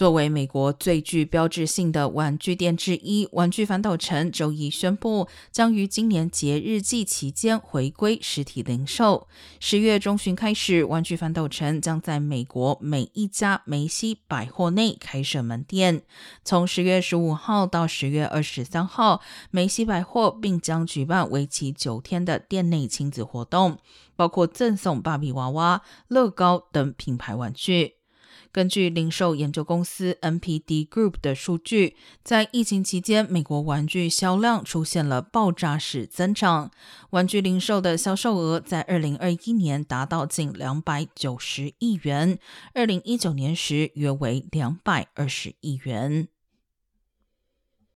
作为美国最具标志性的玩具店之一，玩具反斗城周一宣布，将于今年节日季期间回归实体零售。十月中旬开始，玩具反斗城将在美国每一家梅西百货内开设门店。从十月十五号到十月二十三号，梅西百货并将举办为期九天的店内亲子活动，包括赠送芭比娃娃、乐高等品牌玩具。根据零售研究公司 NPD Group 的数据，在疫情期间，美国玩具销量出现了爆炸式增长。玩具零售的销售额在二零二一年达到近两百九十亿元二零一九年时约为两百二十亿元。